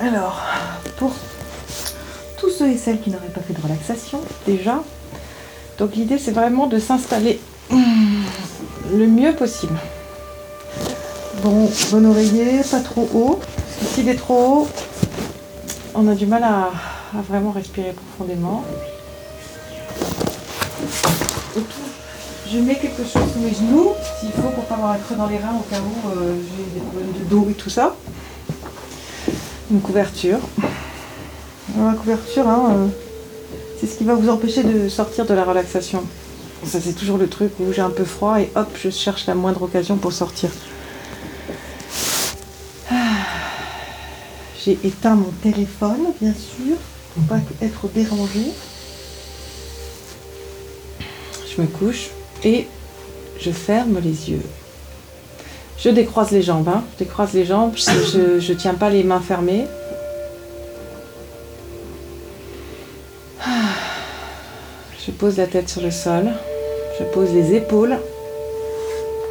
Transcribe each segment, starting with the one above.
Alors, pour tous ceux et celles qui n'auraient pas fait de relaxation, déjà, donc l'idée c'est vraiment de s'installer le mieux possible. Bon, bon oreiller, pas trop haut. S'il est trop haut, on a du mal à, vraiment respirer profondément. je mets quelque chose sous mes genoux, s'il faut, pour pas avoir un creux dans les reins au cas où euh, j'ai des problèmes de dos et tout ça. Une couverture. couverture, hein, euh, c'est ce qui va vous empêcher de sortir de la relaxation. Ça, c'est toujours le truc où j'ai un peu froid et hop, je cherche la moindre occasion pour sortir. J'ai éteint mon téléphone, bien sûr, pour pas être dérangé. Je me couche et je ferme les yeux. Je décroise les jambes, hein. je décroise les jambes, je ne tiens pas les mains fermées. Je pose la tête sur le sol, je pose les épaules,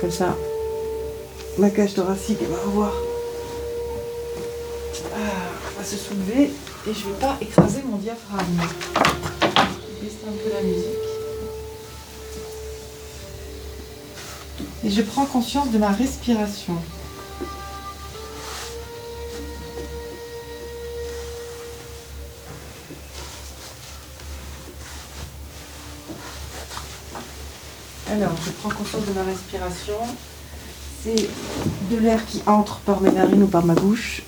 comme ça, ma cage thoracique va revoir se soulever et je ne vais pas écraser mon diaphragme. Et je prends conscience de ma respiration. Alors, je prends conscience de ma respiration. C'est de l'air qui entre par mes narines ou par ma bouche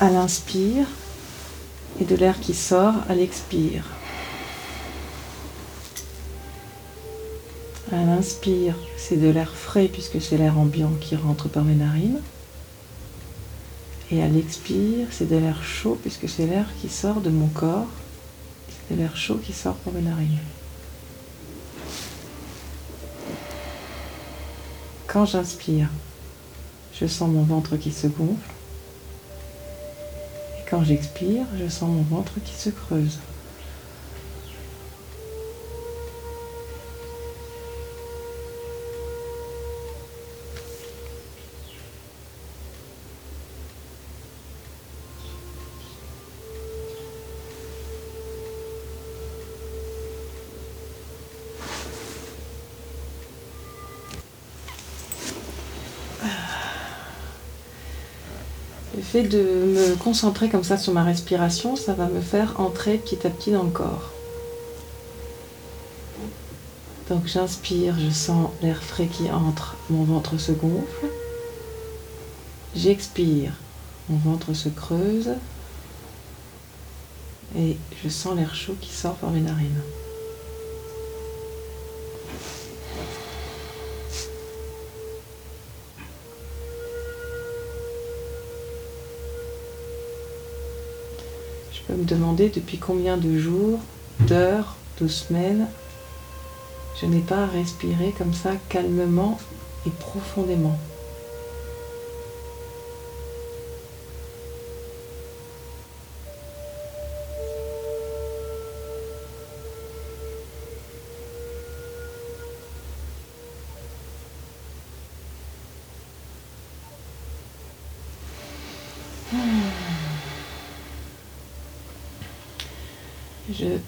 à l'inspire et de l'air qui sort à l'expire. À l'inspire, c'est de l'air frais puisque c'est l'air ambiant qui rentre par mes narines. Et à l'expire, c'est de l'air chaud puisque c'est l'air qui sort de mon corps. C'est de l'air chaud qui sort par mes narines. Quand j'inspire, je sens mon ventre qui se gonfle. Quand j'expire, je sens mon ventre qui se creuse. De me concentrer comme ça sur ma respiration, ça va me faire entrer petit à petit dans le corps. Donc j'inspire, je sens l'air frais qui entre, mon ventre se gonfle. J'expire, mon ventre se creuse. Et je sens l'air chaud qui sort par mes narines. Me demander depuis combien de jours, d'heures, de semaines, je n'ai pas respiré comme ça calmement et profondément. Je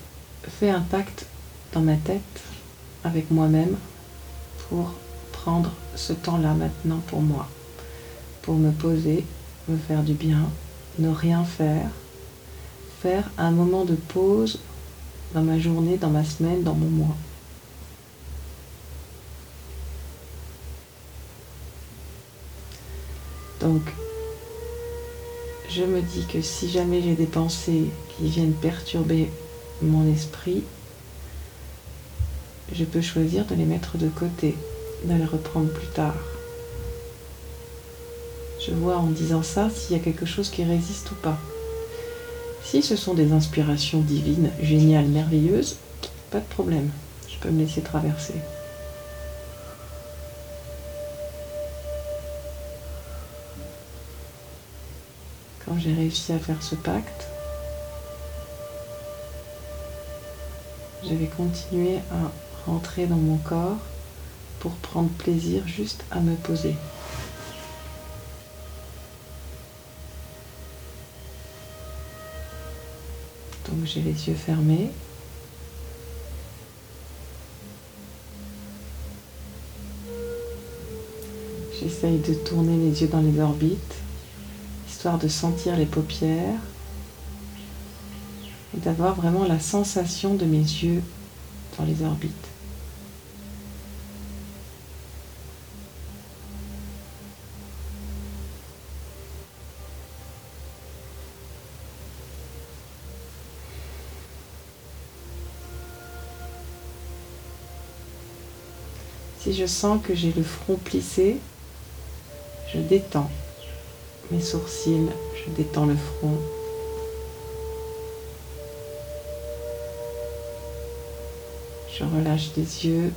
fais un pacte dans ma tête avec moi-même pour prendre ce temps-là maintenant pour moi, pour me poser, me faire du bien, ne rien faire, faire un moment de pause dans ma journée, dans ma semaine, dans mon mois. Donc, je me dis que si jamais j'ai des pensées qui viennent perturber mon esprit, je peux choisir de les mettre de côté, de les reprendre plus tard. Je vois en disant ça s'il y a quelque chose qui résiste ou pas. Si ce sont des inspirations divines, géniales, merveilleuses, pas de problème, je peux me laisser traverser. Quand j'ai réussi à faire ce pacte, je vais continuer à rentrer dans mon corps pour prendre plaisir juste à me poser. Donc j'ai les yeux fermés. J'essaye de tourner les yeux dans les orbites, histoire de sentir les paupières et d'avoir vraiment la sensation de mes yeux dans les orbites. Si je sens que j'ai le front plissé, je détends mes sourcils, je détends le front. Je relâche les yeux.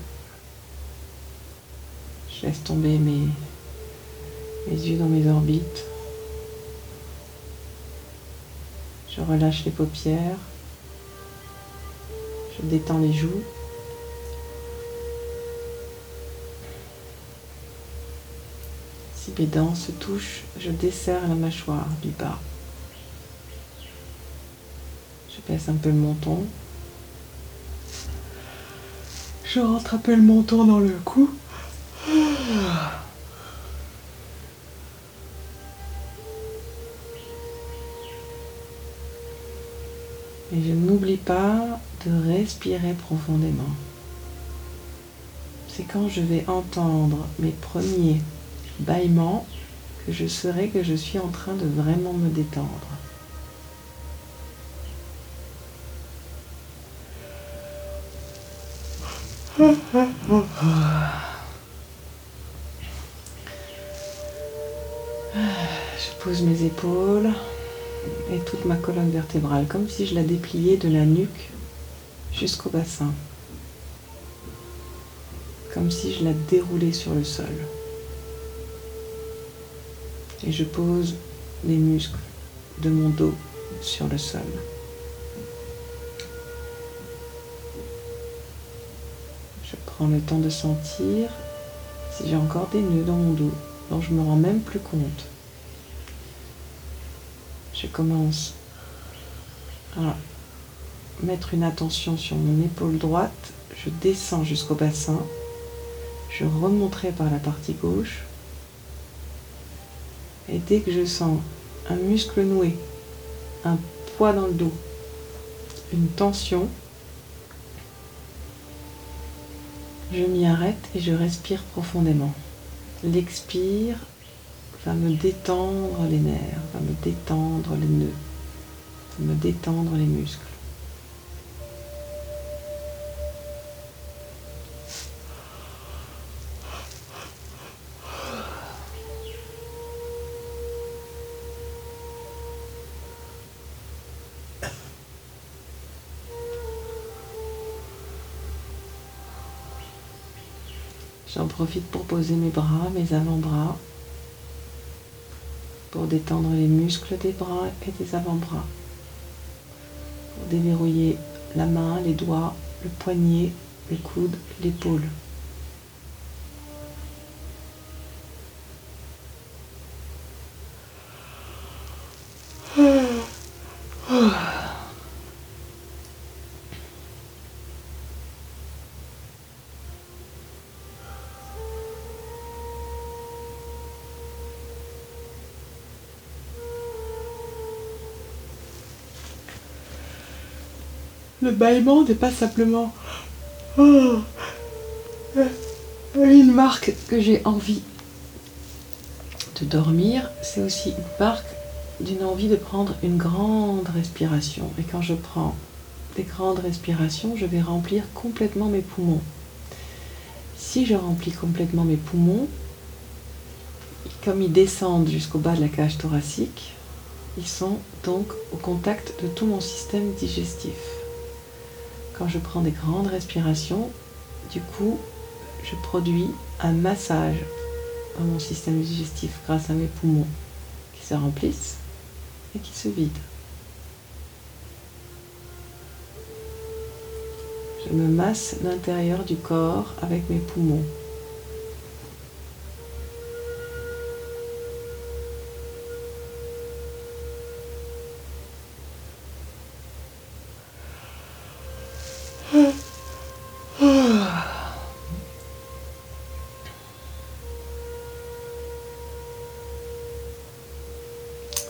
Je laisse tomber mes, yeux dans mes orbites. Je relâche les paupières. Je détends les joues. mes dents se touchent, je desserre la mâchoire du bas. Je baisse un peu le menton. Je le menton dans le cou. Et je n'oublie pas de respirer profondément. C'est quand je vais entendre mes premiers bâillement que je saurai que je suis en train de vraiment me détendre. Et toute ma colonne vertébrale comme si je la dépliais de la nuque jusqu'au bassin. Comme si je la déroulais sur le sol et je pose les muscles de mon dos sur le sol. Je prends le temps de sentir si j'ai encore des nœuds dans mon dos dont je me rends même plus compte. Je commence à mettre une attention sur mon épaule droite, je descends jusqu'au bassin, je remonterai par la partie gauche. Et dès que je sens un muscle noué, un poids dans le dos, une tension, je m'y arrête et je respire profondément. L'expire va me détendre les nerfs, va me détendre les nœuds, va me détendre les muscles. J'en profite pour poser mes bras, mes avant-bras, pour détendre les muscles des bras et des avant-bras, pour déverrouiller la main, les doigts, le poignet, le coude, l'épaule. Le bâillement n'est pas simplement oh, une marque que j'ai envie de dormir, c'est aussi une marque d'une envie de prendre une grande respiration. Et quand je prends des grandes respirations, je vais remplir complètement mes poumons. Si je remplis complètement mes poumons, comme ils descendent jusqu'au bas de la cage thoracique, ils sont donc au contact de tout mon système digestif. Quand je prends des grandes respirations, du coup, je produis un massage dans mon système digestif grâce à mes poumons qui se remplissent et qui se vident. Je me masse l'intérieur du corps avec mes poumons.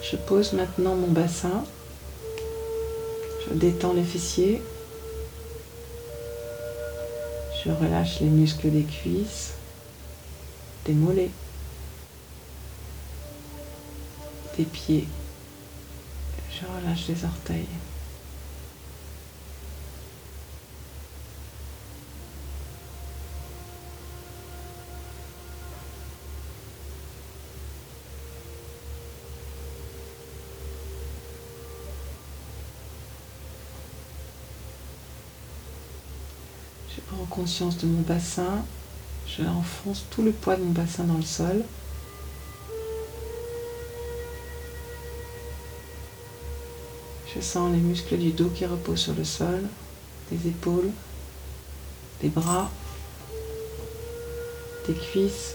Je pose maintenant mon bassin. Je détends les fessiers. Je relâche les muscles des cuisses, des mollets, des pieds. Je relâche les orteils. Je prends conscience de mon bassin. Je enfonce tout le poids de mon bassin dans le sol. Je sens les muscles du dos qui reposent sur le sol, des épaules, des bras, des cuisses,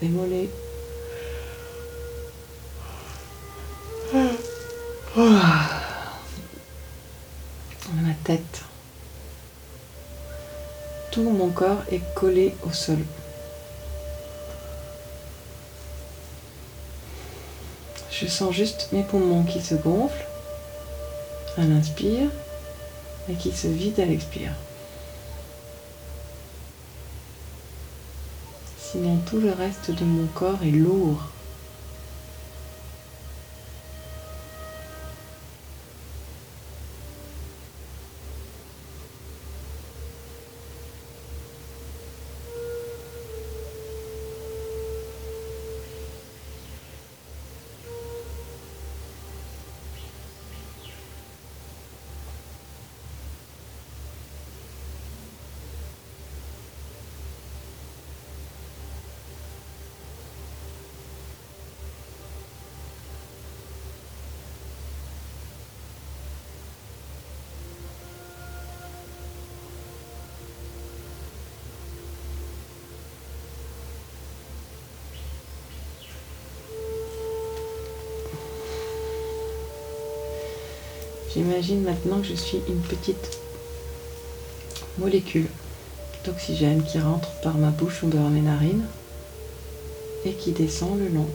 des mollets. Ma tête. Corps est collé au sol. Je sens juste mes poumons qui se gonflent à l'inspire et qui se vident à l'expire. Sinon tout le reste de mon corps est lourd. J'imagine maintenant que je suis une petite molécule d'oxygène qui rentre par ma bouche ou par mes narines et qui descend le long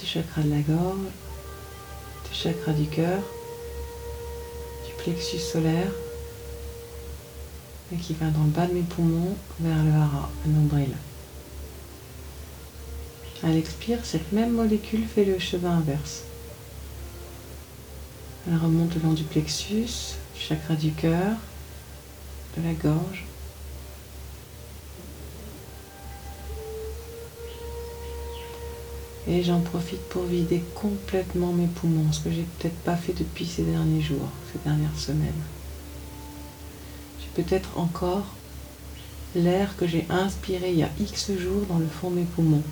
du chakra de la gorge, du chakra du cœur, du plexus solaire et qui va dans le bas de mes poumons vers le hara, le nombril. À l'expire, cette même molécule fait le chemin inverse. Elle remonte le long du plexus, du chakra du cœur, de la gorge. Et j'en profite pour vider complètement mes poumons, ce que j'ai peut-être pas fait depuis ces derniers jours, ces dernières semaines. J'ai peut-être encore l'air que j'ai inspiré il y a X jours dans le fond de mes poumons.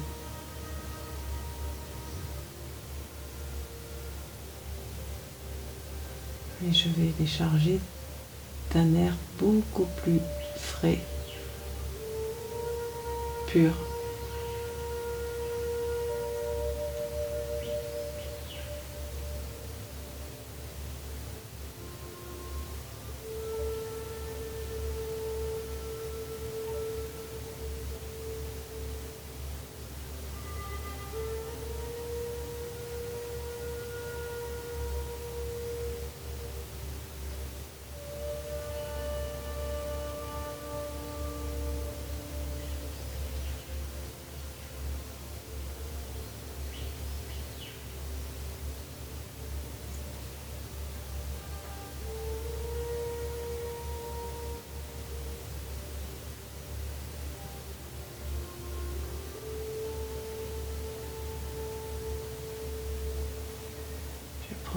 Et je vais les charger d'un air beaucoup plus frais, pur.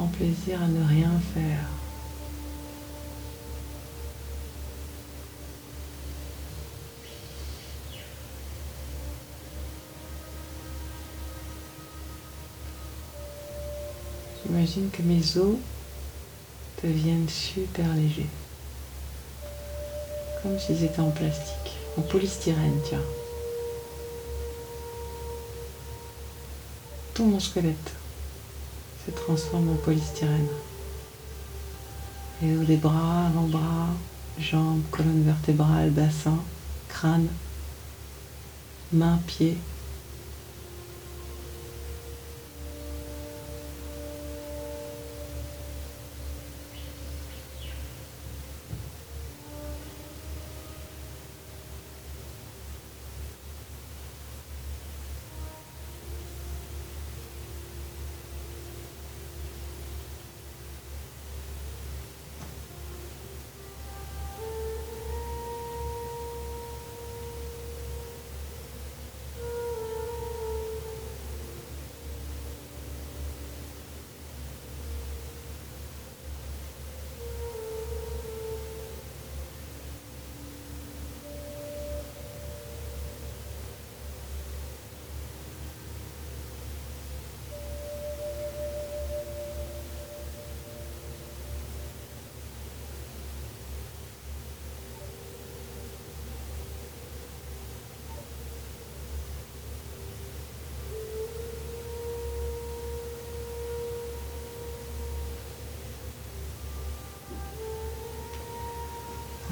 Plaisir à ne rien faire. J'imagine que mes os deviennent super légers. Comme s'ils étaient en plastique, en polystyrène, tiens. Tout mon squelette se transforme en polystyrène. Les os des bras, avant-bras, jambes, colonne vertébrale, bassin, crâne, mains, pieds,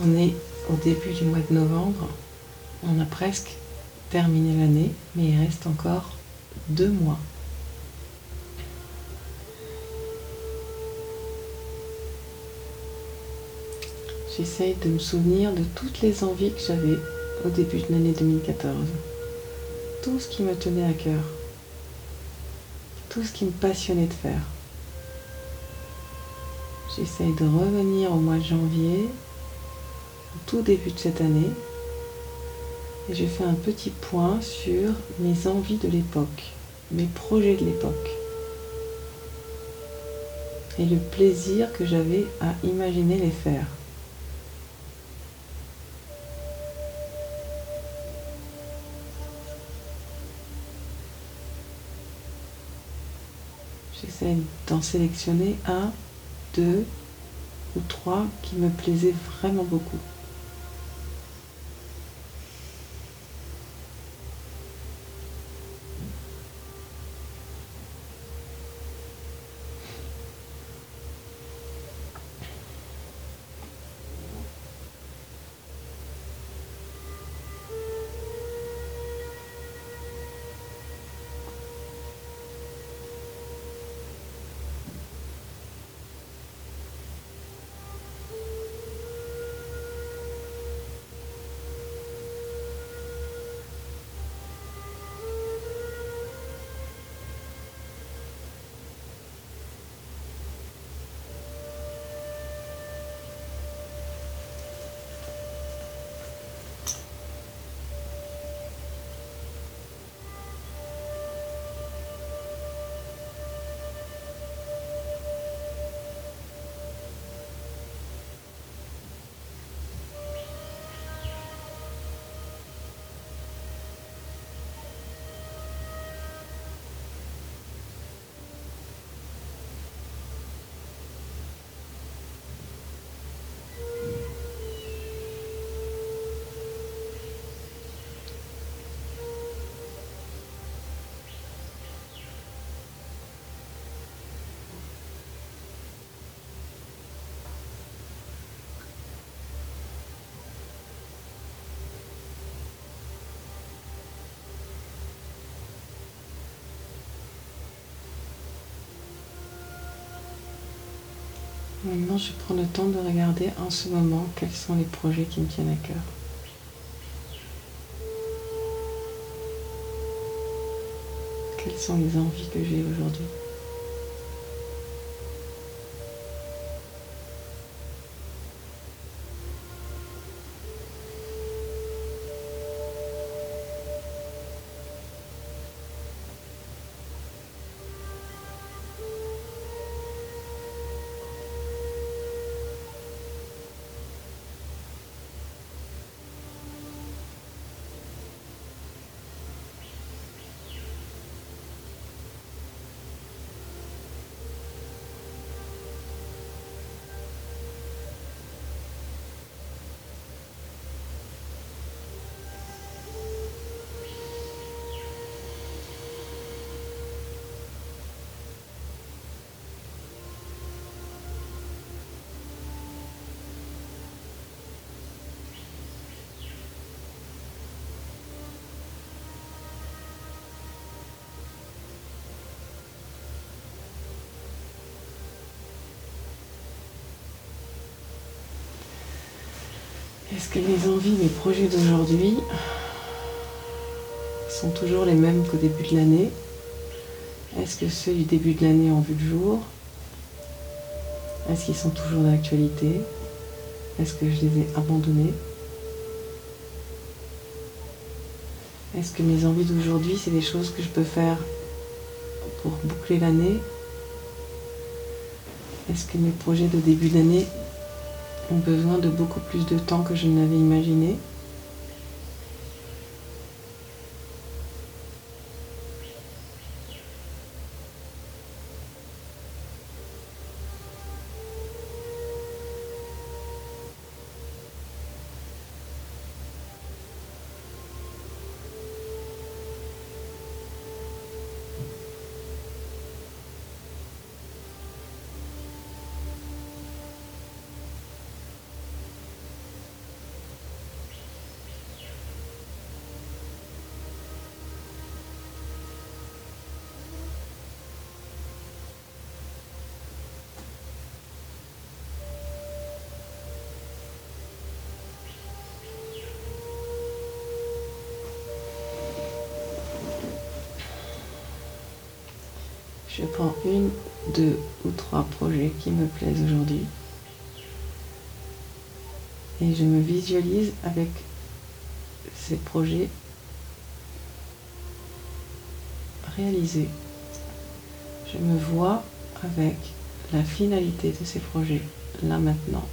On est au début du mois de novembre. On a presque terminé l'année, mais il reste encore deux mois. J'essaye de me souvenir de toutes les envies que j'avais au début de l'année 2014. Tout ce qui me tenait à cœur. Tout ce qui me passionnait de faire. J'essaye de revenir au mois de janvier, au tout début de cette année, et je fais un petit point sur mes envies de l'époque, mes projets de l'époque, et le plaisir que j'avais à imaginer les faire. J'essaie d'en sélectionner un deux ou trois qui me plaisaient vraiment beaucoup. Maintenant, je prends le temps de regarder en ce moment quels sont les projets qui me tiennent à cœur. Quelles sont les envies que j'ai aujourd'hui? Est-ce que mes envies, mes projets d'aujourd'hui sont toujours les mêmes qu'au début de l'année. Est-ce que ceux du début de l'année ont vu le jour? Est-ce qu'ils sont toujours d'actualité? Est-ce que je les ai abandonnés? Est-ce que mes envies d'aujourd'hui, c'est des choses que je peux faire pour boucler l'année? Est-ce que mes projets de début d'année ont besoin de beaucoup plus de temps que je ne l'avais imaginé. Je prends une, deux ou trois projets qui me plaisent aujourd'hui. Et je me visualise avec ces projets réalisés. Je me vois avec la finalité de ces projets, là maintenant.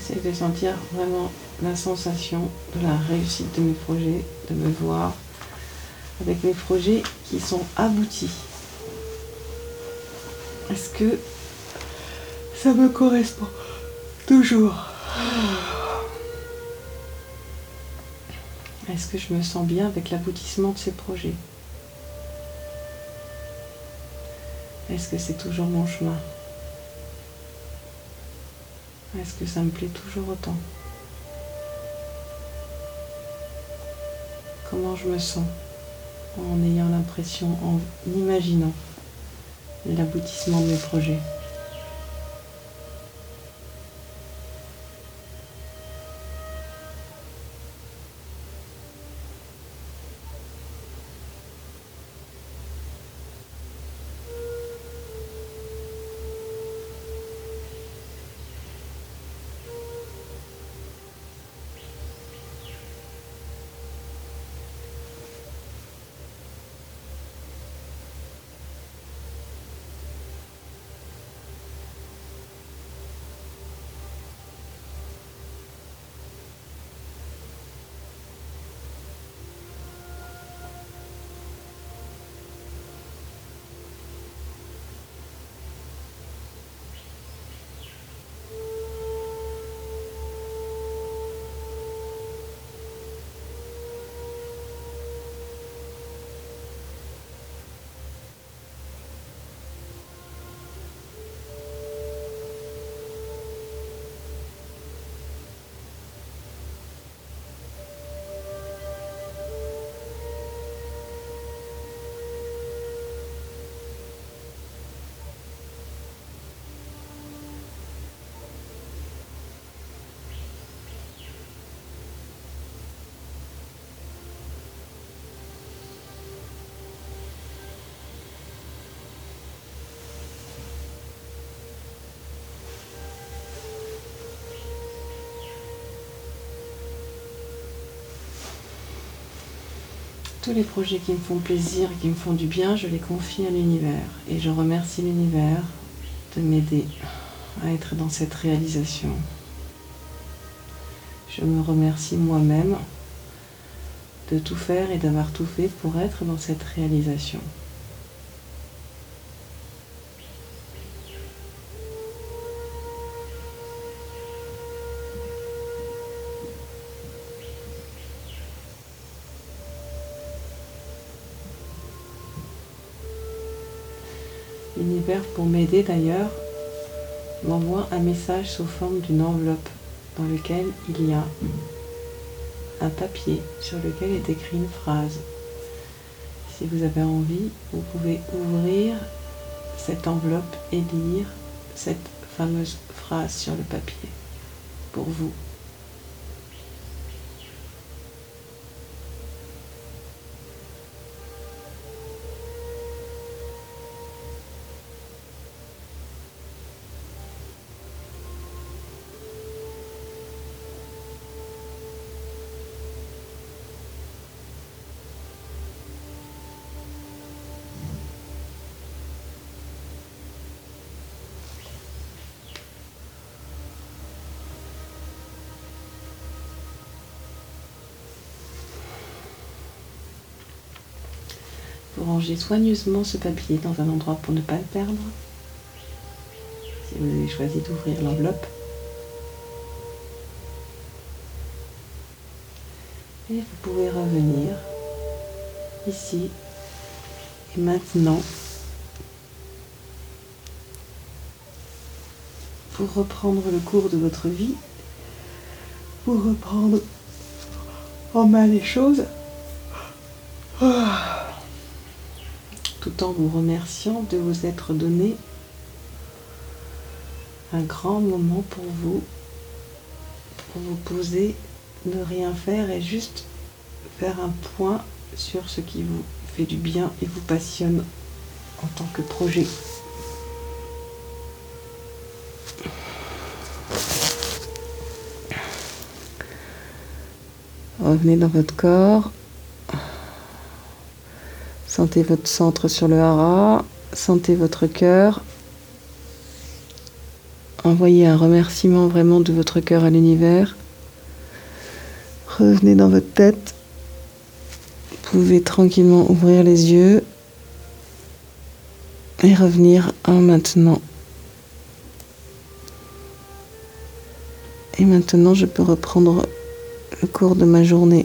J'essaie de sentir vraiment la sensation de la réussite de mes projets, de me voir avec mes projets qui sont aboutis. Est-ce que ça me correspond toujours. Est-ce que je me sens bien avec l'aboutissement de ces projets? Est-ce que c'est toujours mon chemin? Est-ce que ça me plaît toujours autant Comment je me sens en ayant l'impression, en imaginant l'aboutissement de mes projets? Tous les projets qui me font plaisir, qui me font du bien, je les confie à l'univers. Et je remercie l'univers de m'aider à être dans cette réalisation. Je me remercie moi-même de tout faire et d'avoir tout fait pour être dans cette réalisation. Pour m'aider d'ailleurs, m'envoie un message sous forme d'une enveloppe dans lequel il y a un papier sur lequel est écrit une phrase. Si vous avez envie, vous pouvez ouvrir cette enveloppe et lire cette fameuse phrase sur le papier pour vous. Rangez soigneusement ce papier dans un endroit pour ne pas le perdre. Si vous avez choisi d'ouvrir l'enveloppe. Et vous pouvez revenir ici et maintenant pour reprendre le cours de votre vie, pour reprendre en main les choses. Ah tout en vous remerciant de vous être donné un grand moment pour vous, pour vous poser, ne rien faire et juste faire un point sur ce qui vous fait du bien et vous passionne en tant que projet. Revenez dans votre corps. Sentez votre centre sur le hara, sentez votre cœur. Envoyez un remerciement vraiment de votre cœur à l'univers. Revenez dans votre tête. Vous pouvez tranquillement ouvrir les yeux et revenir à maintenant. Et maintenant, je peux reprendre le cours de ma journée.